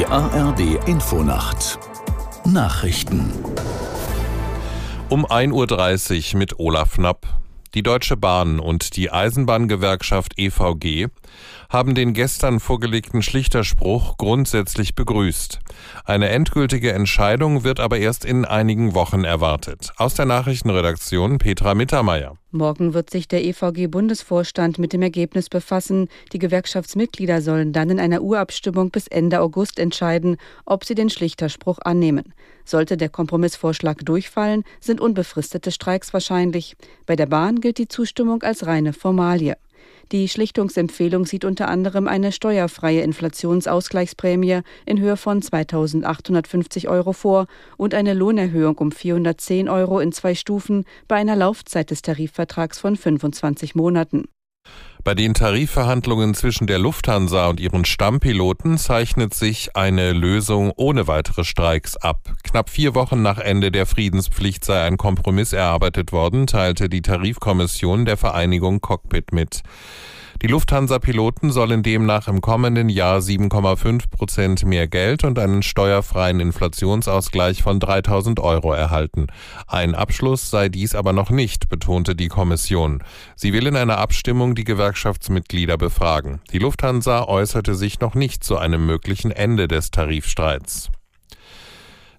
Die ARD Infonacht Nachrichten um 1.30 Uhr mit Olaf Knapp. Die Deutsche Bahn und die Eisenbahngewerkschaft EVG haben den gestern vorgelegten Schlichterspruch grundsätzlich begrüßt. Eine endgültige Entscheidung wird aber erst in einigen Wochen erwartet. Aus der Nachrichtenredaktion Petra Mittermeier. Morgen wird sich der EVG-Bundesvorstand mit dem Ergebnis befassen. Die Gewerkschaftsmitglieder sollen dann in einer Urabstimmung bis Ende August entscheiden, ob sie den Schlichterspruch annehmen. Sollte der Kompromissvorschlag durchfallen, sind unbefristete Streiks wahrscheinlich. Bei der Bahn gilt die Zustimmung als reine Formalie. Die Schlichtungsempfehlung sieht unter anderem eine steuerfreie Inflationsausgleichsprämie in Höhe von 2.850 Euro vor und eine Lohnerhöhung um 410 Euro in zwei Stufen bei einer Laufzeit des Tarifvertrags von 25 Monaten. Bei den Tarifverhandlungen zwischen der Lufthansa und ihren Stammpiloten zeichnet sich eine Lösung ohne weitere Streiks ab. Knapp vier Wochen nach Ende der Friedenspflicht sei ein Kompromiss erarbeitet worden, teilte die Tarifkommission der Vereinigung Cockpit mit. Die Lufthansa-Piloten sollen demnach im kommenden Jahr 7,5 Prozent mehr Geld und einen steuerfreien Inflationsausgleich von 3000 Euro erhalten. Ein Abschluss sei dies aber noch nicht, betonte die Kommission. Sie will in einer Abstimmung die Gewerkschaftsmitglieder befragen. Die Lufthansa äußerte sich noch nicht zu einem möglichen Ende des Tarifstreits.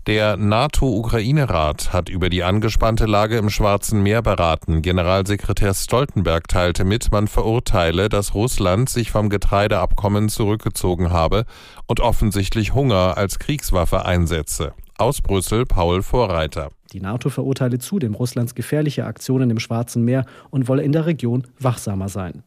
Der NATO-Ukraine-Rat hat über die angespannte Lage im Schwarzen Meer beraten. Generalsekretär Stoltenberg teilte mit, man verurteile, dass Russland sich vom Getreideabkommen zurückgezogen habe und offensichtlich Hunger als Kriegswaffe einsetze. Aus Brüssel Paul Vorreiter. Die NATO verurteile zudem Russlands gefährliche Aktionen im Schwarzen Meer und wolle in der Region wachsamer sein.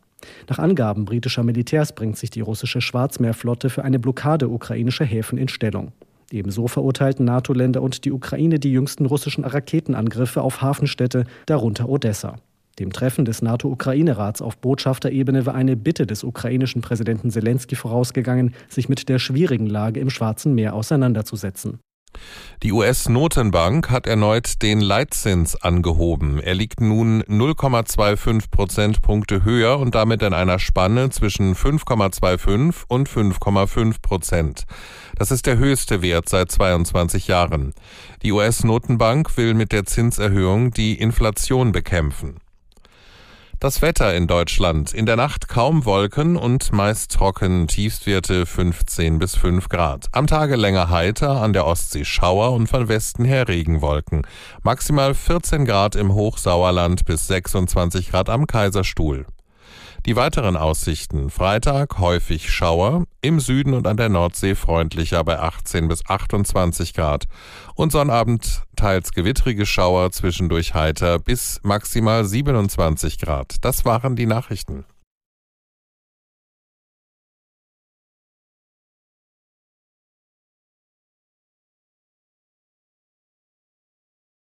Nach Angaben britischer Militärs bringt sich die russische Schwarzmeerflotte für eine Blockade ukrainischer Häfen in Stellung. Ebenso verurteilten NATO-Länder und die Ukraine die jüngsten russischen Raketenangriffe auf Hafenstädte, darunter Odessa. Dem Treffen des NATO-Ukraine-Rats auf Botschafterebene war eine Bitte des ukrainischen Präsidenten Zelensky vorausgegangen, sich mit der schwierigen Lage im Schwarzen Meer auseinanderzusetzen. Die US-Notenbank hat erneut den Leitzins angehoben. Er liegt nun 0,25 Prozentpunkte höher und damit in einer Spanne zwischen 5,25 und 5,5 Prozent. Das ist der höchste Wert seit 22 Jahren. Die US-Notenbank will mit der Zinserhöhung die Inflation bekämpfen. Das Wetter in Deutschland. In der Nacht kaum Wolken und meist trocken, Tiefstwerte 15 bis 5 Grad. Am Tage länger heiter, an der Ostsee Schauer und von Westen her Regenwolken. Maximal 14 Grad im Hochsauerland bis 26 Grad am Kaiserstuhl. Die weiteren Aussichten. Freitag häufig Schauer, im Süden und an der Nordsee freundlicher bei 18 bis 28 Grad. Und Sonnabend teils gewittrige Schauer, zwischendurch heiter bis maximal 27 Grad. Das waren die Nachrichten.